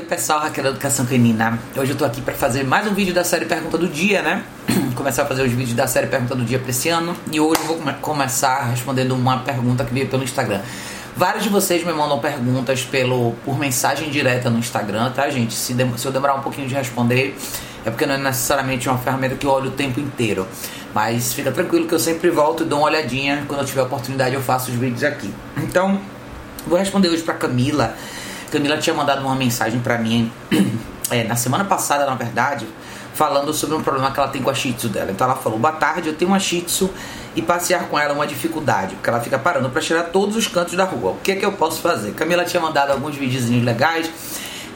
Salve pessoal, Raquel da Educação Canina. Hoje eu tô aqui para fazer mais um vídeo da série Pergunta do Dia, né? Começar a fazer os vídeos da série Pergunta do Dia para esse ano. E hoje eu vou come começar respondendo uma pergunta que veio pelo Instagram. Vários de vocês me mandam perguntas pelo, por mensagem direta no Instagram, tá, gente? Se, se eu demorar um pouquinho de responder, é porque não é necessariamente uma ferramenta que eu olho o tempo inteiro. Mas fica tranquilo que eu sempre volto e dou uma olhadinha. Quando eu tiver oportunidade, eu faço os vídeos aqui. Então, vou responder hoje para Camila. Camila tinha mandado uma mensagem para mim é, na semana passada, na verdade, falando sobre um problema que ela tem com a Shih Tzu dela. Então ela falou: Boa tarde, eu tenho uma Shih Tzu e passear com ela é uma dificuldade, porque ela fica parando para tirar todos os cantos da rua. O que é que eu posso fazer? Camila tinha mandado alguns videozinhos legais.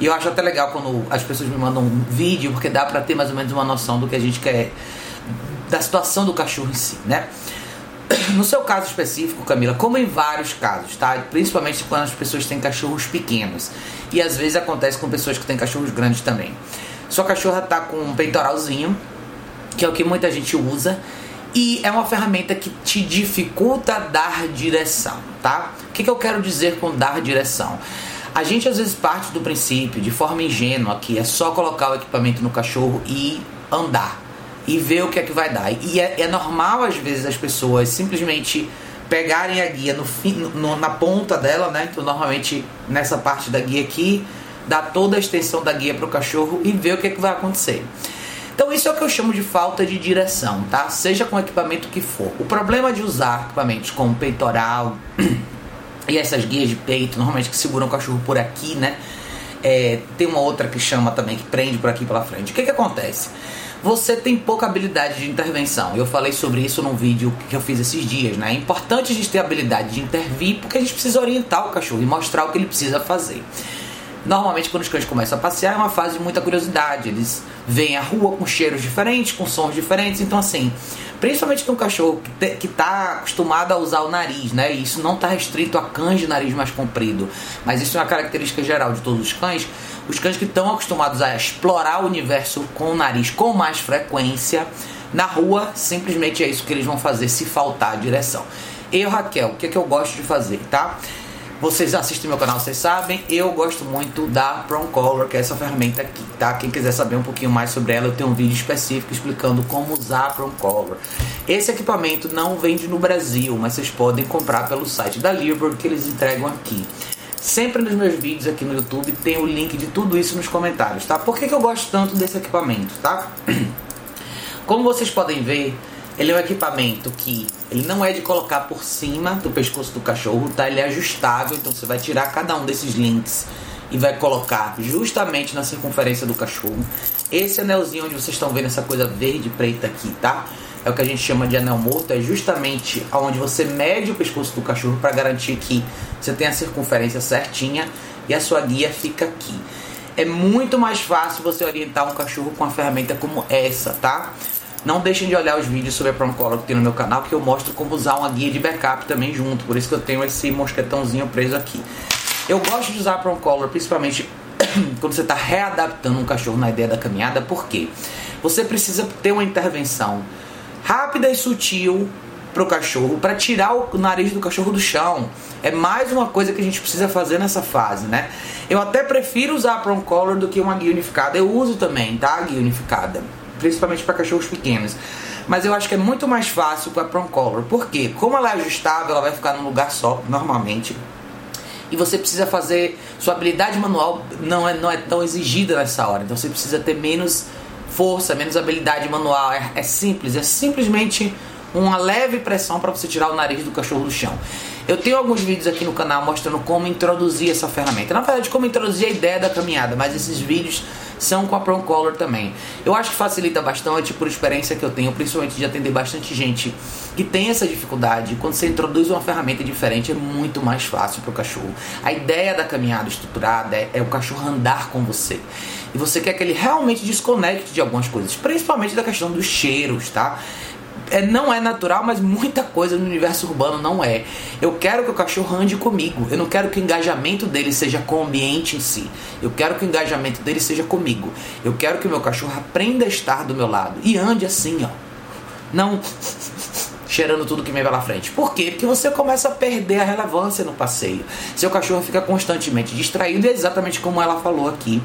E eu acho até legal quando as pessoas me mandam um vídeo, porque dá pra ter mais ou menos uma noção do que a gente quer, da situação do cachorro em si, né? No seu caso específico, Camila, como em vários casos, tá? Principalmente quando as pessoas têm cachorros pequenos. E às vezes acontece com pessoas que têm cachorros grandes também. Sua cachorra tá com um peitoralzinho, que é o que muita gente usa, e é uma ferramenta que te dificulta dar direção, tá? O que, que eu quero dizer com dar direção? A gente às vezes parte do princípio, de forma ingênua, que é só colocar o equipamento no cachorro e andar e ver o que é que vai dar. E é, é normal, às vezes, as pessoas simplesmente pegarem a guia no, fim, no, na ponta dela, né? Então, normalmente, nessa parte da guia aqui, dá toda a extensão da guia para o cachorro e ver o que é que vai acontecer. Então, isso é o que eu chamo de falta de direção, tá? Seja com equipamento que for. O problema de usar equipamentos como peitoral e essas guias de peito, normalmente que seguram o cachorro por aqui, né? É, tem uma outra que chama também, que prende por aqui pela frente. O que, que acontece? você tem pouca habilidade de intervenção. Eu falei sobre isso num vídeo que eu fiz esses dias, né? É importante a gente ter habilidade de intervir porque a gente precisa orientar o cachorro e mostrar o que ele precisa fazer. Normalmente, quando os cães começam a passear, é uma fase de muita curiosidade. Eles veem a rua com cheiros diferentes, com sons diferentes. Então, assim, principalmente que um cachorro que está acostumado a usar o nariz, né? E isso não está restrito a cães de nariz mais comprido, mas isso é uma característica geral de todos os cães. Os cães que estão acostumados a explorar o universo com o nariz com mais frequência, na rua, simplesmente é isso que eles vão fazer se faltar a direção. Eu, Raquel, o que, é que eu gosto de fazer, tá? Vocês assistem meu canal, vocês sabem, eu gosto muito da Prong Color, que é essa ferramenta aqui, tá? Quem quiser saber um pouquinho mais sobre ela, eu tenho um vídeo específico explicando como usar a Prong Color. Esse equipamento não vende no Brasil, mas vocês podem comprar pelo site da Liberty que eles entregam aqui. Sempre nos meus vídeos aqui no YouTube tem o link de tudo isso nos comentários, tá? Por que, que eu gosto tanto desse equipamento, tá? Como vocês podem ver, ele é um equipamento que ele não é de colocar por cima do pescoço do cachorro, tá? Ele é ajustável, então você vai tirar cada um desses links e vai colocar justamente na circunferência do cachorro. Esse anelzinho onde vocês estão vendo essa coisa verde preta aqui, tá? É o que a gente chama de anel morto, é justamente onde você mede o pescoço do cachorro para garantir que você tem a circunferência certinha e a sua guia fica aqui. É muito mais fácil você orientar um cachorro com uma ferramenta como essa, tá? Não deixem de olhar os vídeos sobre a Prom Color que tem no meu canal, porque eu mostro como usar uma guia de backup também junto. Por isso que eu tenho esse mosquetãozinho preso aqui. Eu gosto de usar a Prom Color principalmente quando você está readaptando um cachorro na ideia da caminhada, porque você precisa ter uma intervenção rápida e sutil para o cachorro, para tirar o nariz do cachorro do chão. É mais uma coisa que a gente precisa fazer nessa fase, né? Eu até prefiro usar a Prom Color do que uma guia unificada. Eu uso também, tá? A guia unificada principalmente para cachorros pequenos. Mas eu acho que é muito mais fácil com a Prong Color. Porque como ela é ajustável, ela vai ficar num lugar só, normalmente. E você precisa fazer. Sua habilidade manual não é, não é tão exigida nessa hora. Então você precisa ter menos força, menos habilidade manual. É, é simples, é simplesmente uma leve pressão para você tirar o nariz do cachorro do chão. Eu tenho alguns vídeos aqui no canal mostrando como introduzir essa ferramenta. Na verdade, como introduzir a ideia da caminhada, mas esses vídeos são com a Prong Color também. Eu acho que facilita bastante por experiência que eu tenho, principalmente de atender bastante gente que tem essa dificuldade. Quando você introduz uma ferramenta diferente, é muito mais fácil para o cachorro. A ideia da caminhada estruturada é, é o cachorro andar com você. E você quer que ele realmente desconecte de algumas coisas, principalmente da questão dos cheiros, tá? É, não é natural, mas muita coisa no universo urbano não é. Eu quero que o cachorro ande comigo. Eu não quero que o engajamento dele seja com o ambiente em si. Eu quero que o engajamento dele seja comigo. Eu quero que o meu cachorro aprenda a estar do meu lado e ande assim, ó. Não cheirando tudo que vem pela frente. Por quê? Porque você começa a perder a relevância no passeio. Seu cachorro fica constantemente distraído é exatamente como ela falou aqui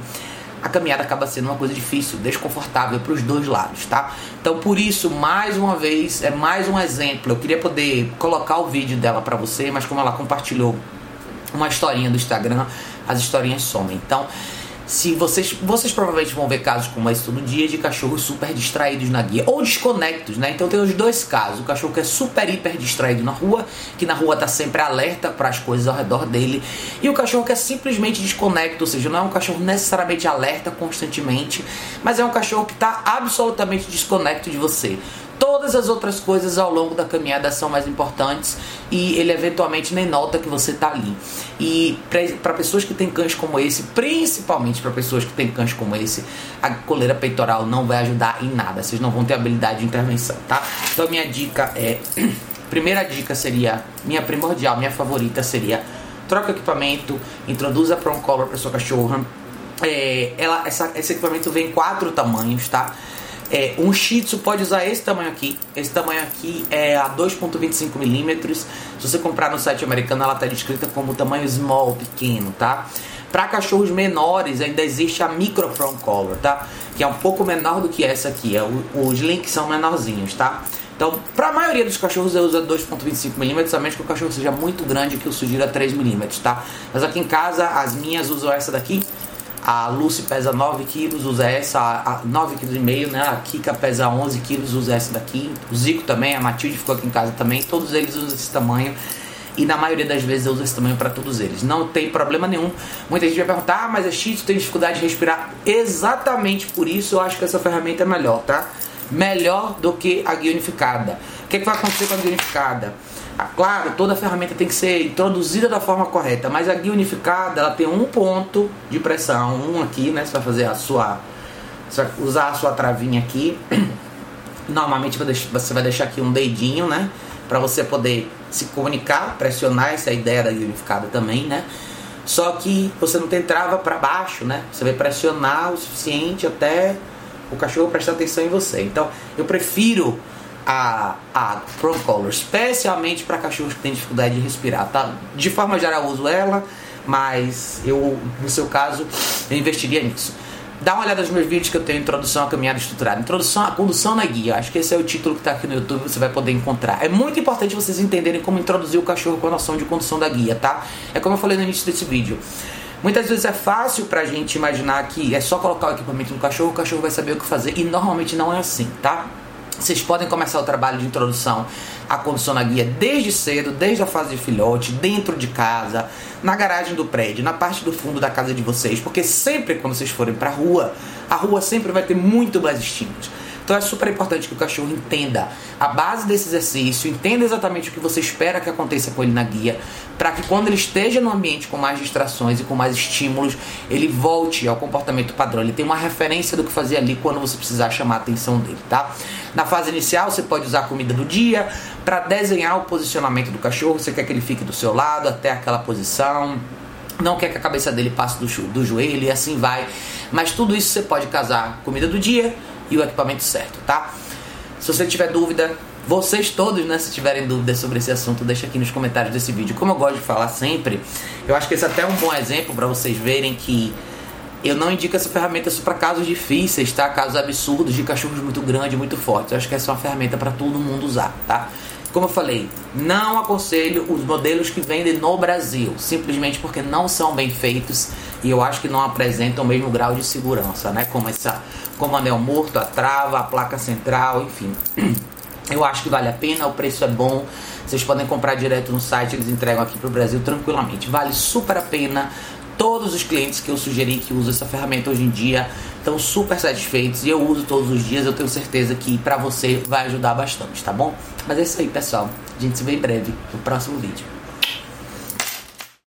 a caminhada acaba sendo uma coisa difícil, desconfortável para os dois lados, tá? Então, por isso, mais uma vez, é mais um exemplo. Eu queria poder colocar o vídeo dela para você, mas como ela compartilhou uma historinha do Instagram, as historinhas somem. Então, se vocês, vocês provavelmente vão ver casos como esse todo dia de cachorros super distraídos na guia ou desconectos, né? Então tem os dois casos: o cachorro que é super hiper distraído na rua, que na rua tá sempre alerta para as coisas ao redor dele, e o cachorro que é simplesmente desconecto, ou seja, não é um cachorro necessariamente alerta constantemente, mas é um cachorro que está absolutamente desconecto de você. Todas as outras coisas ao longo da caminhada são mais importantes e ele eventualmente nem nota que você está ali. E para pessoas que têm cães como esse, principalmente para pessoas que têm cães como esse, a coleira peitoral não vai ajudar em nada. Vocês não vão ter habilidade de intervenção, tá? Então minha dica é, primeira dica seria, minha primordial, minha favorita seria troca equipamento, introduza prong collar para sua cachorra. É, ela, essa, esse equipamento vem em quatro tamanhos, tá? É, um Shih Tzu pode usar esse tamanho aqui. Esse tamanho aqui é a 2.25 milímetros. Se você comprar no site americano, ela está descrita como tamanho small, pequeno, tá? Para cachorros menores, ainda existe a Micro Prong Collar, tá? Que é um pouco menor do que essa aqui. É, os links são menorzinhos, tá? Então, para a maioria dos cachorros eu uso 2.25mm, a menos que o cachorro seja muito grande, que eu sugiro a 3mm, tá? Mas aqui em casa, as minhas usam essa daqui, a Lucy pesa 9 quilos, usa essa, a 9 kg e meio, né? A Kika pesa 11 quilos, usa essa daqui. O Zico também, a Matilde ficou aqui em casa também. Todos eles usam esse tamanho. E na maioria das vezes eu uso esse tamanho para todos eles. Não tem problema nenhum. Muita gente vai perguntar, ah, mas é X, tem dificuldade de respirar. Exatamente por isso eu acho que essa ferramenta é melhor, tá? Melhor do que a guia unificada. O que, é que vai acontecer com a guia unificada? Ah, claro, toda ferramenta tem que ser introduzida da forma correta, mas a guia unificada ela tem um ponto de pressão, um aqui, né? Você vai fazer a sua. Você vai usar a sua travinha aqui. Normalmente você vai deixar aqui um dedinho, né? Para você poder se comunicar, pressionar, essa é ideia da guia unificada também, né? Só que você não tem trava para baixo, né? Você vai pressionar o suficiente até o cachorro prestar atenção em você. Então, eu prefiro a, a Pro Color, especialmente para cachorros que têm dificuldade de respirar, tá? De forma geral, eu uso ela, mas eu, no seu caso, eu investiria nisso. Dá uma olhada nos meus vídeos que eu tenho Introdução à Caminhada Estruturada. Introdução à Condução na Guia. Acho que esse é o título que está aqui no YouTube, você vai poder encontrar. É muito importante vocês entenderem como introduzir o cachorro com a noção de condução da guia, tá? É como eu falei no início desse vídeo. Muitas vezes é fácil pra gente imaginar que é só colocar o equipamento no cachorro, o cachorro vai saber o que fazer. E normalmente não é assim, tá? Vocês podem começar o trabalho de introdução à condução na guia desde cedo, desde a fase de filhote, dentro de casa, na garagem do prédio, na parte do fundo da casa de vocês, porque sempre quando vocês forem para a rua, a rua sempre vai ter muito mais estímulos. Então é super importante que o cachorro entenda a base desse exercício, entenda exatamente o que você espera que aconteça com ele na guia, para que quando ele esteja no ambiente com mais distrações e com mais estímulos, ele volte ao comportamento padrão. Ele tem uma referência do que fazer ali quando você precisar chamar a atenção dele, tá? Na fase inicial, você pode usar a comida do dia para desenhar o posicionamento do cachorro. Você quer que ele fique do seu lado até aquela posição não quer que a cabeça dele passe do, do joelho e assim vai. Mas tudo isso você pode casar comida do dia, e o equipamento certo, tá? Se você tiver dúvida, vocês todos, né, se tiverem dúvidas sobre esse assunto, deixa aqui nos comentários desse vídeo. Como eu gosto de falar sempre, eu acho que esse é até um bom exemplo para vocês verem que eu não indico essa ferramenta só para casos difíceis, tá? Casos absurdos de cachorros muito grandes, muito fortes. Eu acho que essa é uma ferramenta para todo mundo usar, tá? Como eu falei, não aconselho os modelos que vendem no Brasil, simplesmente porque não são bem feitos e eu acho que não apresentam o mesmo grau de segurança, né? Como essa, como anel morto, a trava, a placa central, enfim. Eu acho que vale a pena, o preço é bom. Vocês podem comprar direto no site, eles entregam aqui para o Brasil tranquilamente. Vale super a pena. Todos os clientes que eu sugeri que usam essa ferramenta hoje em dia estão super satisfeitos e eu uso todos os dias. Eu tenho certeza que para você vai ajudar bastante, tá bom? Mas é isso aí, pessoal. A gente se vê em breve no próximo vídeo.